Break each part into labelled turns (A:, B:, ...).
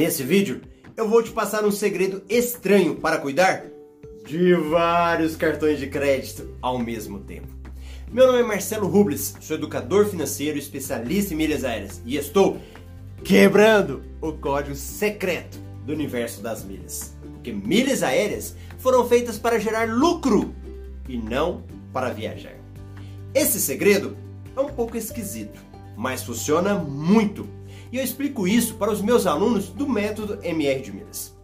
A: Nesse vídeo, eu vou te passar um segredo estranho para cuidar de vários cartões de crédito ao mesmo tempo. Meu nome é Marcelo Rubles, sou educador financeiro especialista em milhas aéreas e estou quebrando o código secreto do universo das milhas. Porque milhas aéreas foram feitas para gerar lucro e não para viajar. Esse segredo é um pouco esquisito, mas funciona muito. E eu explico isso para os meus alunos do método MR de Milhas.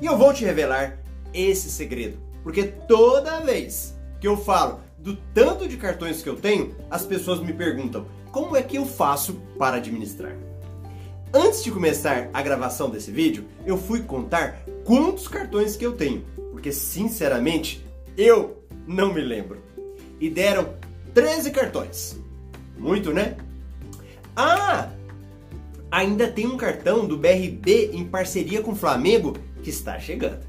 A: E eu vou te revelar esse segredo, porque toda vez que eu falo do tanto de cartões que eu tenho, as pessoas me perguntam como é que eu faço para administrar. Antes de começar a gravação desse vídeo, eu fui contar quantos cartões que eu tenho, porque sinceramente eu não me lembro. E deram 13 cartões. Muito, né? Ah! Ainda tem um cartão do BRB em parceria com o Flamengo que está chegando.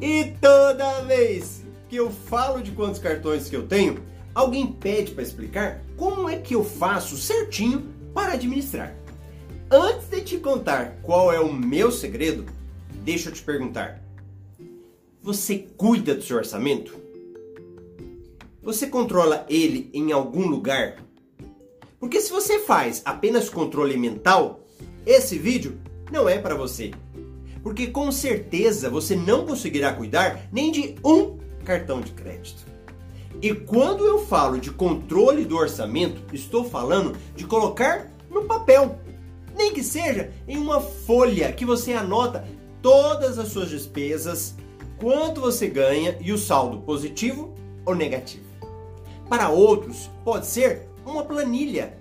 A: E toda vez que eu falo de quantos cartões que eu tenho, alguém pede para explicar como é que eu faço certinho para administrar. Antes de te contar qual é o meu segredo, deixa eu te perguntar: você cuida do seu orçamento? Você controla ele em algum lugar? Porque se você faz apenas controle mental, esse vídeo não é para você. Porque com certeza você não conseguirá cuidar nem de um cartão de crédito. E quando eu falo de controle do orçamento, estou falando de colocar no papel. Nem que seja em uma folha que você anota todas as suas despesas, quanto você ganha e o saldo positivo ou negativo. Para outros, pode ser uma planilha.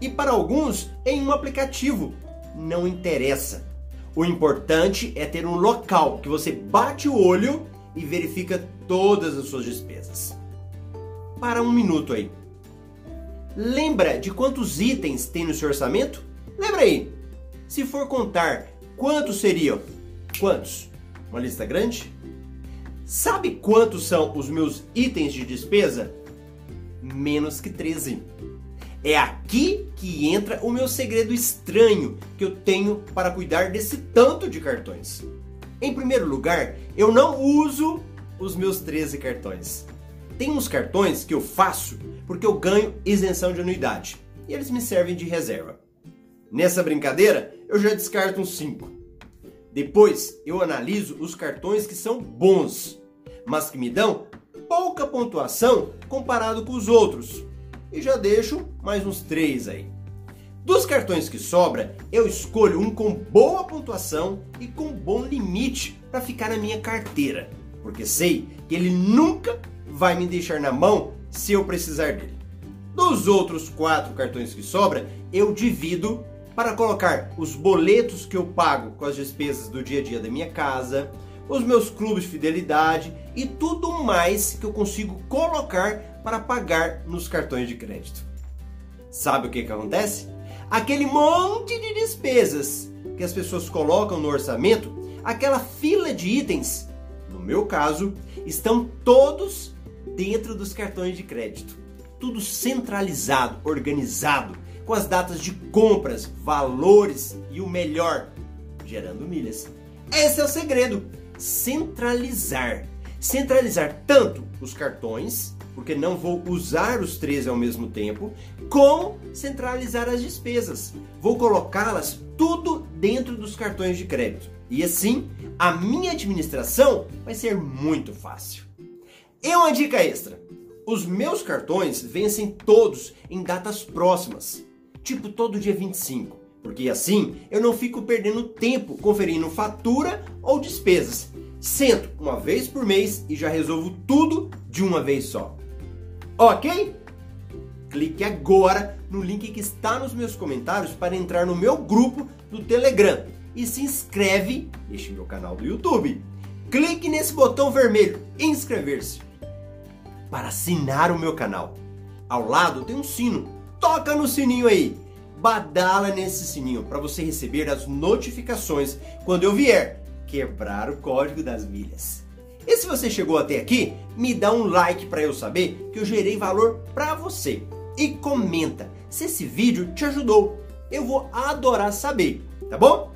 A: E para alguns, em um aplicativo. Não interessa. O importante é ter um local que você bate o olho e verifica todas as suas despesas. Para um minuto aí. Lembra de quantos itens tem no seu orçamento? Lembra aí. Se for contar, quantos seriam? Quantos? Uma lista grande? Sabe quantos são os meus itens de despesa? Menos que 13. É aqui que entra o meu segredo estranho que eu tenho para cuidar desse tanto de cartões. Em primeiro lugar, eu não uso os meus 13 cartões. Tem uns cartões que eu faço porque eu ganho isenção de anuidade e eles me servem de reserva. Nessa brincadeira, eu já descarto uns 5. Depois, eu analiso os cartões que são bons, mas que me dão pouca pontuação comparado com os outros. E já deixo mais uns três aí. Dos cartões que sobra, eu escolho um com boa pontuação e com bom limite para ficar na minha carteira, porque sei que ele nunca vai me deixar na mão se eu precisar dele. Dos outros quatro cartões que sobra, eu divido para colocar os boletos que eu pago com as despesas do dia a dia da minha casa, os meus clubes de fidelidade e tudo mais que eu consigo colocar para pagar nos cartões de crédito. Sabe o que, que acontece? Aquele monte de despesas que as pessoas colocam no orçamento, aquela fila de itens, no meu caso, estão todos dentro dos cartões de crédito. Tudo centralizado, organizado, com as datas de compras, valores e o melhor, gerando milhas. Esse é o segredo centralizar. Centralizar tanto os cartões, porque não vou usar os 13 ao mesmo tempo, como centralizar as despesas. Vou colocá-las tudo dentro dos cartões de crédito. E assim, a minha administração vai ser muito fácil. E uma dica extra: os meus cartões vencem todos em datas próximas, tipo todo dia 25 porque assim eu não fico perdendo tempo conferindo fatura ou despesas. Sento uma vez por mês e já resolvo tudo de uma vez só. Ok? Clique agora no link que está nos meus comentários para entrar no meu grupo do Telegram e se inscreve neste meu canal do YouTube. Clique nesse botão vermelho inscrever-se para assinar o meu canal. Ao lado tem um sino. Toca no sininho aí badala nesse sininho para você receber as notificações quando eu vier quebrar o código das milhas. E se você chegou até aqui, me dá um like para eu saber que eu gerei valor para você. E comenta se esse vídeo te ajudou. Eu vou adorar saber, tá bom?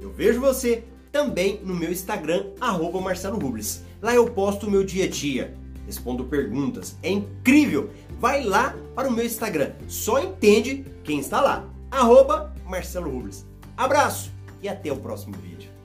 A: Eu vejo você também no meu Instagram, arroba Marcelo Rubles. Lá eu posto o meu dia a dia, respondo perguntas. É incrível! Vai lá para o meu Instagram. Só entende quem está lá. Arroba Marcelo Rubles. Abraço e até o próximo vídeo.